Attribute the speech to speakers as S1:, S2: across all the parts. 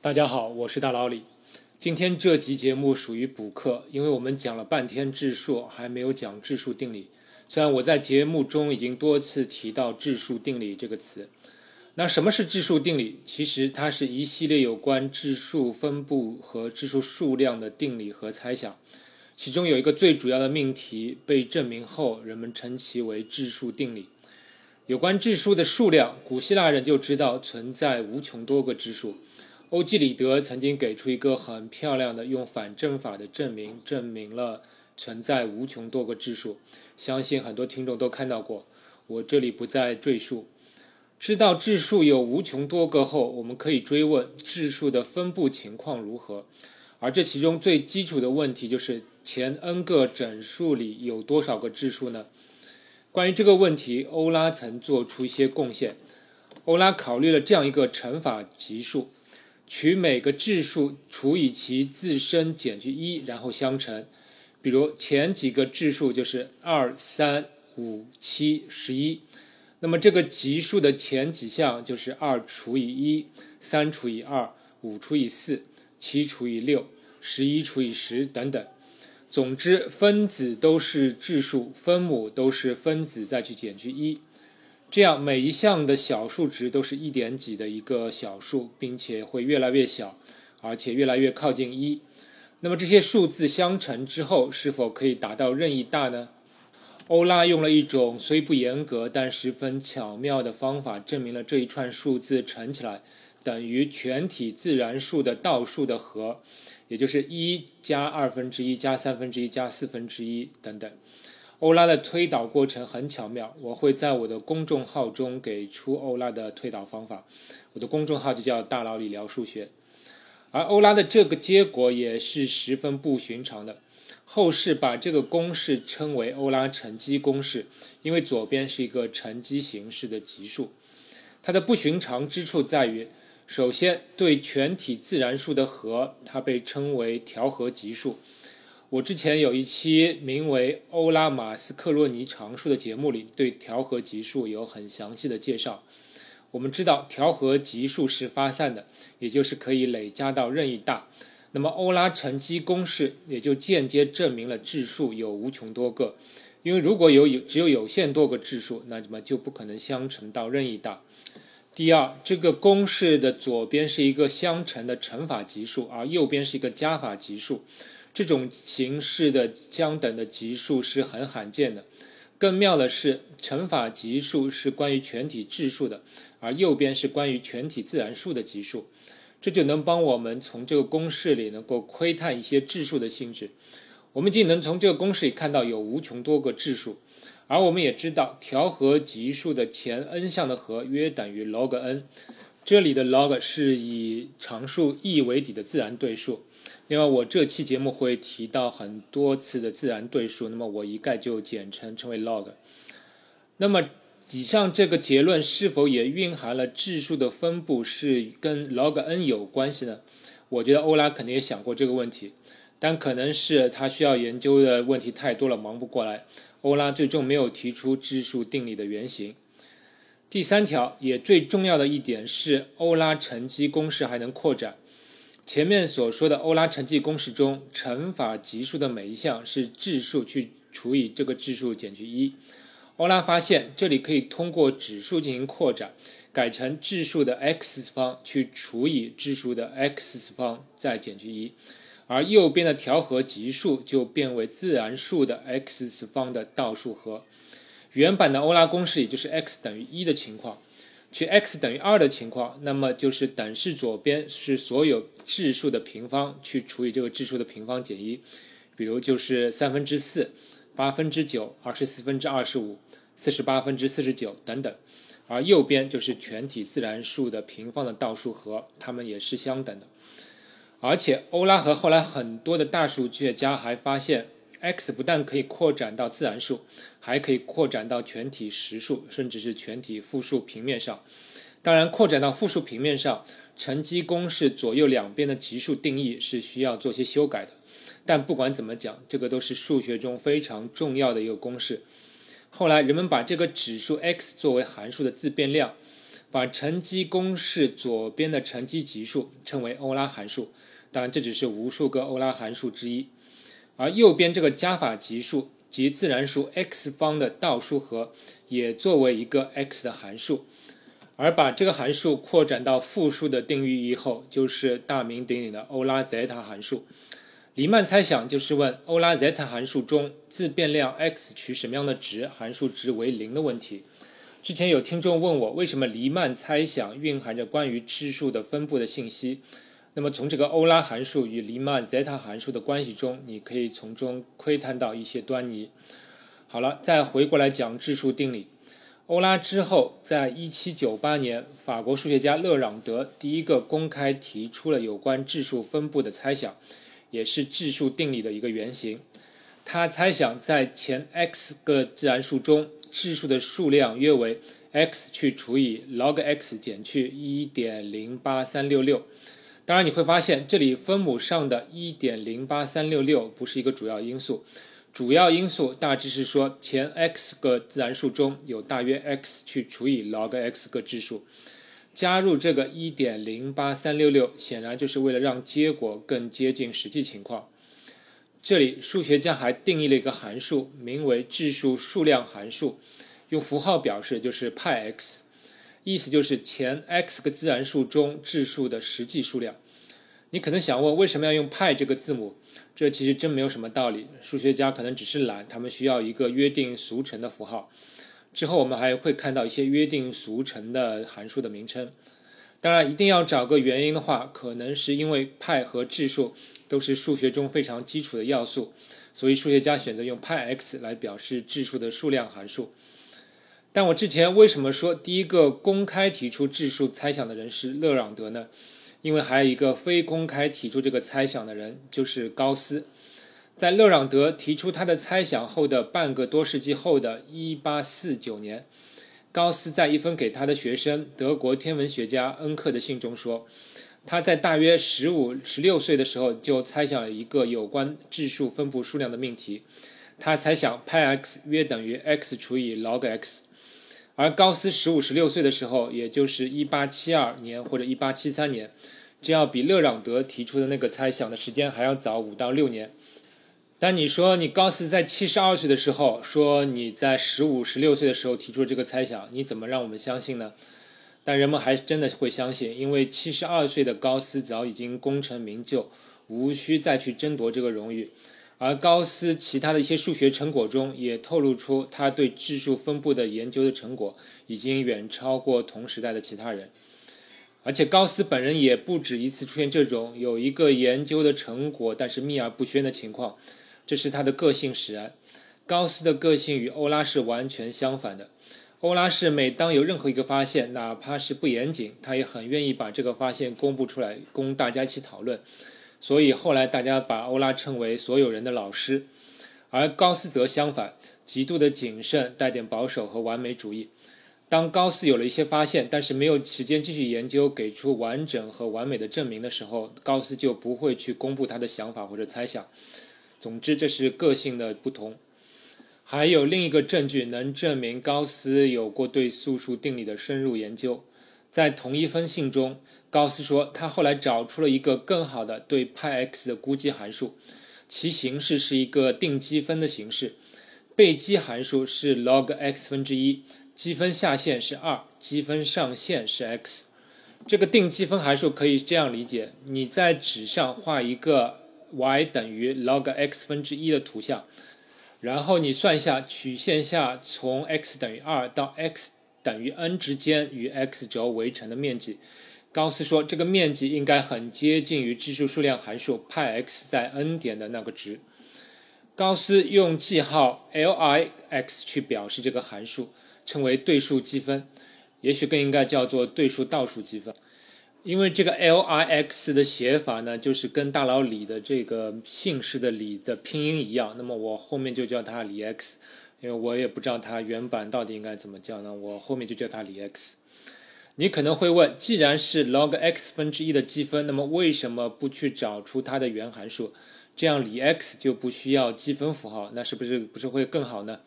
S1: 大家好，我是大老李。今天这集节目属于补课，因为我们讲了半天质数，还没有讲质数定理。虽然我在节目中已经多次提到质数定理这个词。那什么是质数定理？其实它是一系列有关质数分布和质数数量的定理和猜想。其中有一个最主要的命题被证明后，人们称其为质数定理。有关质数的数量，古希腊人就知道存在无穷多个质数。欧几里得曾经给出一个很漂亮的用反证法的证明，证明了存在无穷多个质数。相信很多听众都看到过，我这里不再赘述。知道质数有无穷多个后，我们可以追问质数的分布情况如何。而这其中最基础的问题就是前 n 个整数里有多少个质数呢？关于这个问题，欧拉曾做出一些贡献。欧拉考虑了这样一个乘法级数。取每个质数除以其自身减去一，然后相乘。比如前几个质数就是二、三、五、七、十一，那么这个级数的前几项就是二除以一、三除以二、五除以四、七除以六、十一除以十等等。总之，分子都是质数，分母都是分子再去减去一。这样每一项的小数值都是一点几的一个小数，并且会越来越小，而且越来越靠近一。那么这些数字相乘之后，是否可以达到任意大呢？欧拉用了一种虽不严格但十分巧妙的方法，证明了这一串数字乘起来等于全体自然数的倒数的和，也就是一加二分之一加三分之一加四分之一等等。欧拉的推导过程很巧妙，我会在我的公众号中给出欧拉的推导方法。我的公众号就叫“大佬理聊数学”，而欧拉的这个结果也是十分不寻常的。后世把这个公式称为欧拉乘积公式，因为左边是一个乘积形式的级数。它的不寻常之处在于，首先对全体自然数的和，它被称为调和级数。我之前有一期名为《欧拉马斯克洛尼常数》的节目里，对调和级数有很详细的介绍。我们知道调和级数是发散的，也就是可以累加到任意大。那么欧拉乘积公式也就间接证明了质数有无穷多个。因为如果有有只有有限多个质数，那么就不可能相乘到任意大。第二，这个公式的左边是一个相乘的乘法级数，而右边是一个加法级数。这种形式的相等的级数是很罕见的。更妙的是，乘法级数是关于全体质数的，而右边是关于全体自然数的级数。这就能帮我们从这个公式里能够窥探一些质数的性质。我们既能从这个公式里看到有无穷多个质数，而我们也知道调和级数的前 n 项的和约等于 log n。这里的 log 是以常数 e 为底的自然对数。另外，我这期节目会提到很多次的自然对数，那么我一概就简称称为 log。那么，以上这个结论是否也蕴含了质数的分布是跟 log n 有关系呢？我觉得欧拉肯定也想过这个问题，但可能是他需要研究的问题太多了，忙不过来。欧拉最终没有提出质数定理的原型。第三条也最重要的一点是，欧拉乘积公式还能扩展。前面所说的欧拉乘积公式中，乘法级数的每一项是质数去除以这个质数减去一。欧拉发现这里可以通过指数进行扩展，改成质数的 x 次方去除以质数的 x 次方再减去一，而右边的调和级数就变为自然数的 x 次方的倒数和。原版的欧拉公式也就是 x 等于一的情况。取 x 等于二的情况，那么就是等式左边是所有质数的平方去除以这个质数的平方减一，比如就是三分之四、八分之九、二十四分之二十五、四十八分之四十九等等，而右边就是全体自然数的平方的倒数和，它们也是相等的。而且欧拉和后来很多的大数学家还发现。X 不但可以扩展到自然数，还可以扩展到全体实数，甚至是全体复数平面上。当然，扩展到复数平面上，乘积公式左右两边的级数定义是需要做些修改的。但不管怎么讲，这个都是数学中非常重要的一个公式。后来人们把这个指数 x 作为函数的自变量，把乘积公式左边的乘积级数称为欧拉函数，当然这只是无数个欧拉函数之一。而右边这个加法级数即自然数 x 方的倒数和，也作为一个 x 的函数。而把这个函数扩展到复数的定义以后，就是大名鼎鼎的欧拉 zeta 函数。黎曼猜想就是问欧拉 zeta 函数中自变量 x 取什么样的值，函数值为零的问题。之前有听众问我，为什么黎曼猜想蕴含着关于质数的分布的信息？那么从这个欧拉函数与黎曼 zeta 函数的关系中，你可以从中窥探到一些端倪。好了，再回过来讲质数定理。欧拉之后，在一七九八年，法国数学家勒朗德第一个公开提出了有关质数分布的猜想，也是质数定理的一个原型。他猜想在前 x 个自然数中，质数的数量约为 x 去除以 log x 减去一点零八三六六。当然，你会发现这里分母上的一点零八三六六不是一个主要因素。主要因素大致是说，前 x 个自然数中有大约 x 去除以 log x 个质数，加入这个1.08366，显然就是为了让结果更接近实际情况。这里数学家还定义了一个函数，名为质数数量函数，用符号表示就是派 x，意思就是前 x 个自然数中质数的实际数量。你可能想问，为什么要用派这个字母？这其实真没有什么道理，数学家可能只是懒，他们需要一个约定俗成的符号。之后我们还会看到一些约定俗成的函数的名称。当然，一定要找个原因的话，可能是因为派和质数都是数学中非常基础的要素，所以数学家选择用派 x 来表示质数的数量函数。但我之前为什么说第一个公开提出质数猜想的人是勒朗德呢？因为还有一个非公开提出这个猜想的人，就是高斯。在勒朗德提出他的猜想后的半个多世纪后的1849年，高斯在一封给他的学生德国天文学家恩克的信中说，他在大约15、16岁的时候就猜想了一个有关质数分布数量的命题。他猜想派 x 约等于 x 除以 log x。而高斯十五、十六岁的时候，也就是一八七二年或者一八七三年，这要比勒朗德提出的那个猜想的时间还要早五到六年。但你说你高斯在七十二岁的时候说你在十五、十六岁的时候提出这个猜想，你怎么让我们相信呢？但人们还真的会相信，因为七十二岁的高斯早已经功成名就，无需再去争夺这个荣誉。而高斯其他的一些数学成果中也透露出他对质数分布的研究的成果已经远超过同时代的其他人，而且高斯本人也不止一次出现这种有一个研究的成果但是秘而不宣的情况，这是他的个性使然。高斯的个性与欧拉是完全相反的，欧拉是每当有任何一个发现，哪怕是不严谨，他也很愿意把这个发现公布出来，供大家一起讨论。所以后来大家把欧拉称为所有人的老师，而高斯则相反，极度的谨慎，带点保守和完美主义。当高斯有了一些发现，但是没有时间继续研究，给出完整和完美的证明的时候，高斯就不会去公布他的想法或者猜想。总之，这是个性的不同。还有另一个证据能证明高斯有过对素数定理的深入研究，在同一封信中。高斯说，他后来找出了一个更好的对派 x 的估计函数，其形式是一个定积分的形式。被积函数是 log x 分之一，积分下限是二，积分上限是 x。这个定积分函数可以这样理解：你在纸上画一个 y 等于 log x 分之一的图像，然后你算一下曲线下从 x 等于二到 x 等于 n 之间与 x 轴围成的面积。高斯说，这个面积应该很接近于质数数量函数派 x 在 n 点的那个值。高斯用记号 Lix 去表示这个函数，称为对数积分，也许更应该叫做对数倒数积分。因为这个 Lix 的写法呢，就是跟大佬李的这个姓氏的李的拼音一样，那么我后面就叫它李 x，因为我也不知道它原版到底应该怎么叫呢，我后面就叫它李 x。你可能会问，既然是 log x 分之一的积分，那么为什么不去找出它的原函数？这样李 x 就不需要积分符号，那是不是不是会更好呢？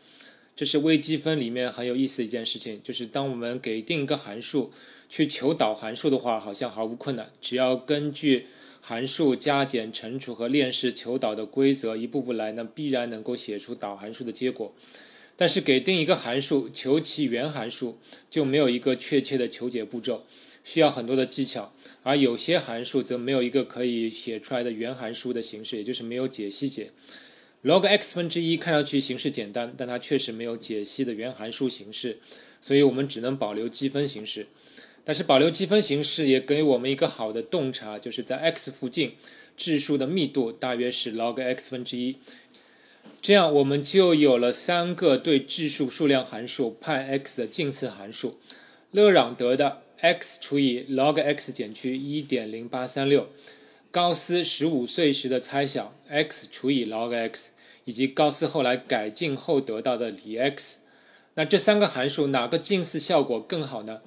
S1: 这是微积分里面很有意思的一件事情，就是当我们给定一个函数去求导函数的话，好像毫无困难，只要根据函数加减乘除和链式求导的规则一步步来，那必然能够写出导函数的结果。但是给定一个函数求其原函数就没有一个确切的求解步骤，需要很多的技巧。而有些函数则没有一个可以写出来的原函数的形式，也就是没有解析解。log x 分之一看上去形式简单，但它确实没有解析的原函数形式，所以我们只能保留积分形式。但是保留积分形式也给我们一个好的洞察，就是在 x 附近，质数的密度大约是 log x 分之一。这样我们就有了三个对质数数量函数派 x 的近似函数：勒朗德的 x 除以 log x 减去一点零八三六。高斯十五岁时的猜想 x 除以 log x，以及高斯后来改进后得到的李 x，那这三个函数哪个近似效果更好呢？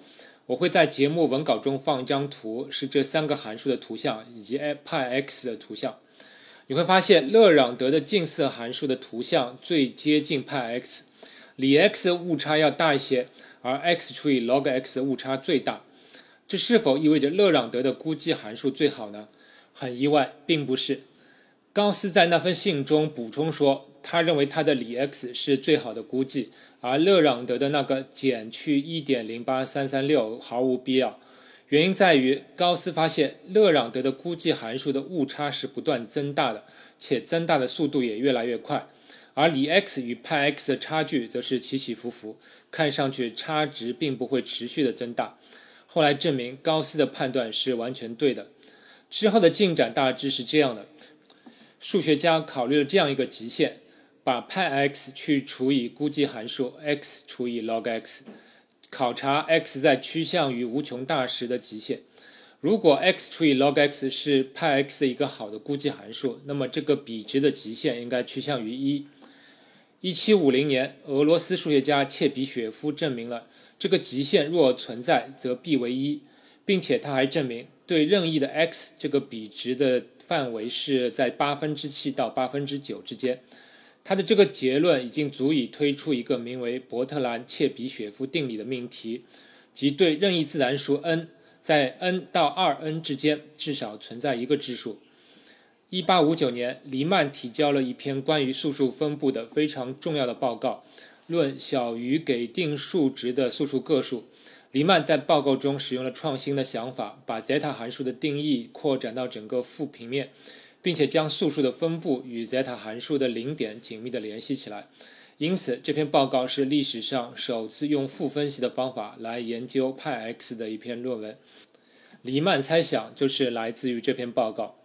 S1: 我会在节目文稿中放一张图，是这三个函数的图像以及派 x 的图像。你会发现勒朗德的近似函数的图像最接近派 x，李 x 的误差要大一些，而 x 除以 log x 的误差最大。这是否意味着勒朗德的估计函数最好呢？很意外，并不是。高斯在那封信中补充说，他认为他的李 x 是最好的估计，而勒朗德的那个减去一点零八三三六毫无必要。原因在于，高斯发现勒朗德的估计函数的误差是不断增大的，且增大的速度也越来越快，而李 x 与派 x 的差距则是起起伏伏，看上去差值并不会持续的增大。后来证明高斯的判断是完全对的。之后的进展大致是这样的：数学家考虑了这样一个极限，把派 x 去除以估计函数 x 除以 log x，考察 x 在趋向于无穷大时的极限。如果 x 除以 log x 是派 x 的一个好的估计函数，那么这个比值的极限应该趋向于一。一七五零年，俄罗斯数学家切比雪夫证明了这个极限若存在，则必为一，并且他还证明。对任意的 x 这个比值的范围是在八分之七到八分之九之间，他的这个结论已经足以推出一个名为伯特兰切比雪夫定理的命题，即对任意自然数 n 在 n 到 2n 之间至少存在一个质数。一八五九年，黎曼提交了一篇关于素数分布的非常重要的报告，论小于给定数值的素数个数。黎曼在报告中使用了创新的想法，把 zeta 函数的定义扩展到整个负平面，并且将素数的分布与 zeta 函数的零点紧密地联系起来。因此，这篇报告是历史上首次用负分析的方法来研究派 x 的一篇论文。黎曼猜想就是来自于这篇报告。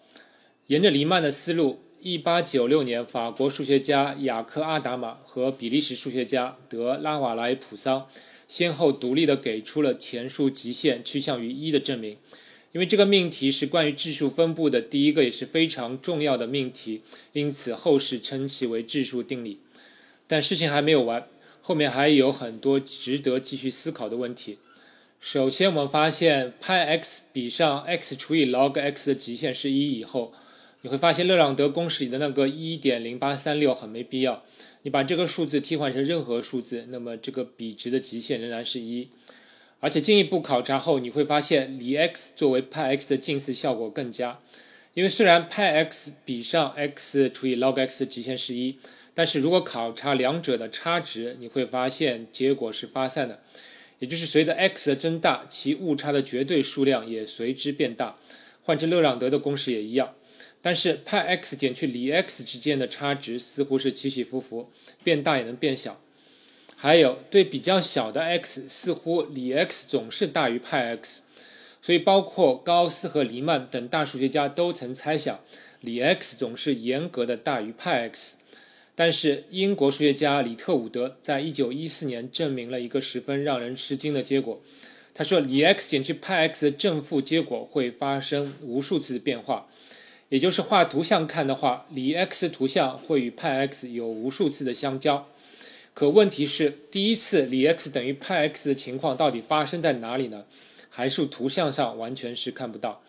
S1: 沿着黎曼的思路，1896年，法国数学家雅克·阿达玛和比利时数学家德拉瓦莱普桑。先后独立地给出了前述极限趋向于一的证明，因为这个命题是关于质数分布的第一个也是非常重要的命题，因此后世称其为质数定理。但事情还没有完，后面还有很多值得继续思考的问题。首先，我们发现派 x 比上 x 除以 log x 的极限是一以后，你会发现勒朗德公式里的那个一点零八三六很没必要。你把这个数字替换成任何数字，那么这个比值的极限仍然是一。而且进一步考察后，你会发现李 x 作为派 x 的近似效果更佳。因为虽然派 x 比上 x 除以 log x 的极限是一，但是如果考察两者的差值，你会发现结果是发散的，也就是随着 x 的增大，其误差的绝对数量也随之变大。换成勒朗德的公式也一样。但是派 x 减去李 x 之间的差值似乎是起起伏伏，变大也能变小。还有对比较小的 x，似乎李 x 总是大于派 x。所以包括高斯和黎曼等大数学家都曾猜想，李 x 总是严格的大于派 x。但是英国数学家李特伍德在一九一四年证明了一个十分让人吃惊的结果。他说，李 x 减去派 x 的正负结果会发生无数次的变化。也就是画图像看的话，李 x 图像会与派 x 有无数次的相交。可问题是，第一次李 x 等于派 x 的情况到底发生在哪里呢？函数图像上完全是看不到。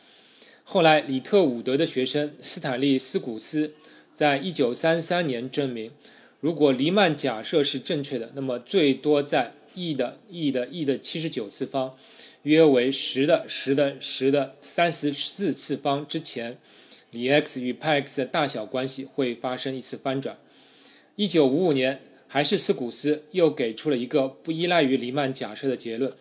S1: 后来，李特伍德的学生斯坦利斯古斯在一九三三年证明，如果黎曼假设是正确的，那么最多在 e 的 e 的 e 的七十九次方，约为十的十的十的三十四次方之前，李 x 与派 x 的大小关系会发生一次翻转。一九五五年，还是斯古斯又给出了一个不依赖于黎曼假设的结论，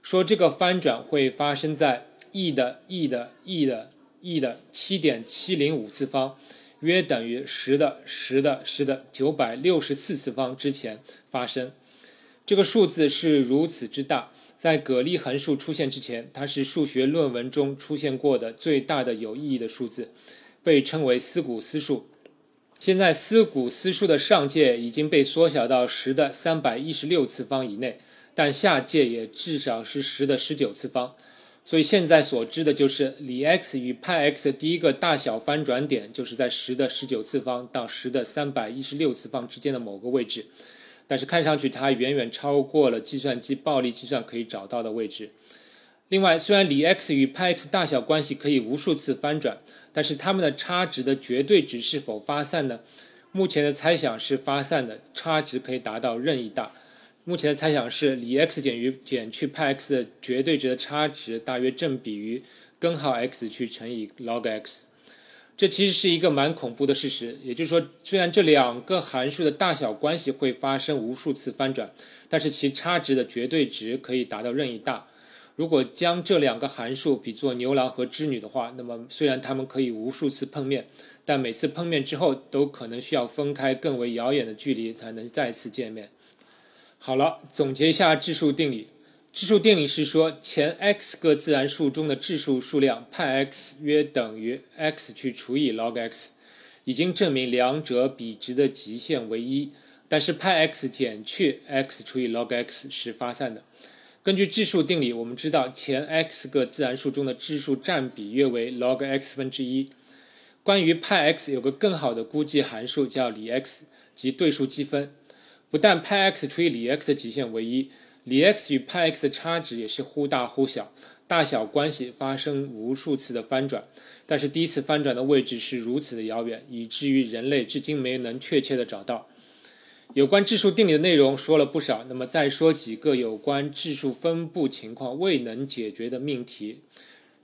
S1: 说这个翻转会发生在 e 的 e 的 e 的 e 的七点七零五次方。约等于十的十的十的九百六十四次方之前发生，这个数字是如此之大，在葛利函数出现之前，它是数学论文中出现过的最大的有意义的数字，被称为斯古斯数。现在思古思数的上界已经被缩小到十的三百一十六次方以内，但下界也至少是十的十九次方。所以现在所知的就是李 x 与派 x 的第一个大小翻转点，就是在十的十九次方到十的三百一十六次方之间的某个位置。但是看上去它远远超过了计算机暴力计算可以找到的位置。另外，虽然李 x 与派 x 大小关系可以无数次翻转，但是它们的差值的绝对值是否发散呢？目前的猜想是发散的，差值可以达到任意大。目前的猜想是，李 x 减于减去派 x 的绝对值的差值大约正比于根号 x 去乘以 log x。这其实是一个蛮恐怖的事实。也就是说，虽然这两个函数的大小关系会发生无数次翻转，但是其差值的绝对值可以达到任意大。如果将这两个函数比作牛郎和织女的话，那么虽然它们可以无数次碰面，但每次碰面之后都可能需要分开更为遥远的距离才能再次见面。好了，总结一下质数定理。质数定理是说，前 x 个自然数中的质数数量派 x 约等于 x 去除以 log x，已经证明两者比值的极限为一。但是派 x 减去 x 除以 log x 是发散的。根据质数定理，我们知道前 x 个自然数中的质数占比约为 log x 分之一。关于派 x 有个更好的估计函数叫李 x，即对数积分。不但派 x 除以李 x 的极限为一，李 x 与派 x 的差值也是忽大忽小，大小关系发生无数次的翻转，但是第一次翻转的位置是如此的遥远，以至于人类至今没能确切的找到。有关质数定理的内容说了不少，那么再说几个有关质数分布情况未能解决的命题。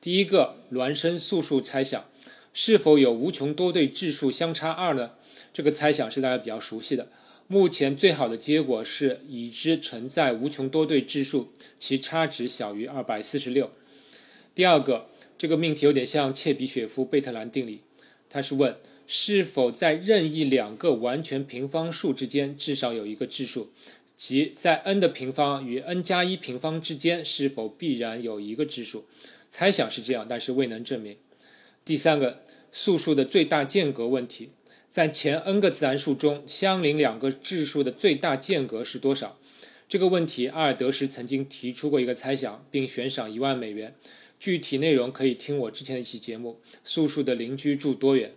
S1: 第一个，孪生素数猜想，是否有无穷多对质数相差二呢？这个猜想是大家比较熟悉的。目前最好的结果是已知存在无穷多对质数，其差值小于二百四十六。第二个，这个命题有点像切比雪夫贝特兰定理，它是问是否在任意两个完全平方数之间至少有一个质数，即在 n 的平方与 n 加一平方之间是否必然有一个质数。猜想是这样，但是未能证明。第三个，素数的最大间隔问题。在前 n 个自然数中，相邻两个质数的最大间隔是多少？这个问题，阿尔德什曾经提出过一个猜想，并悬赏一万美元。具体内容可以听我之前的一期节目《素数的邻居住多远》。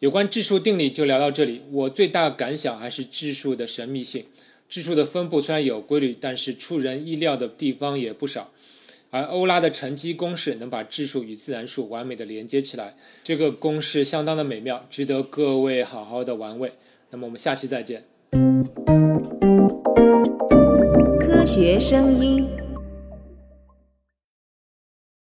S1: 有关质数定理就聊到这里。我最大感想还是质数的神秘性。质数的分布虽然有规律，但是出人意料的地方也不少。而欧拉的乘积公式能把质数与自然数完美的连接起来，这个公式相当的美妙，值得各位好好的玩味。那么我们下期再见。
S2: 科学声音。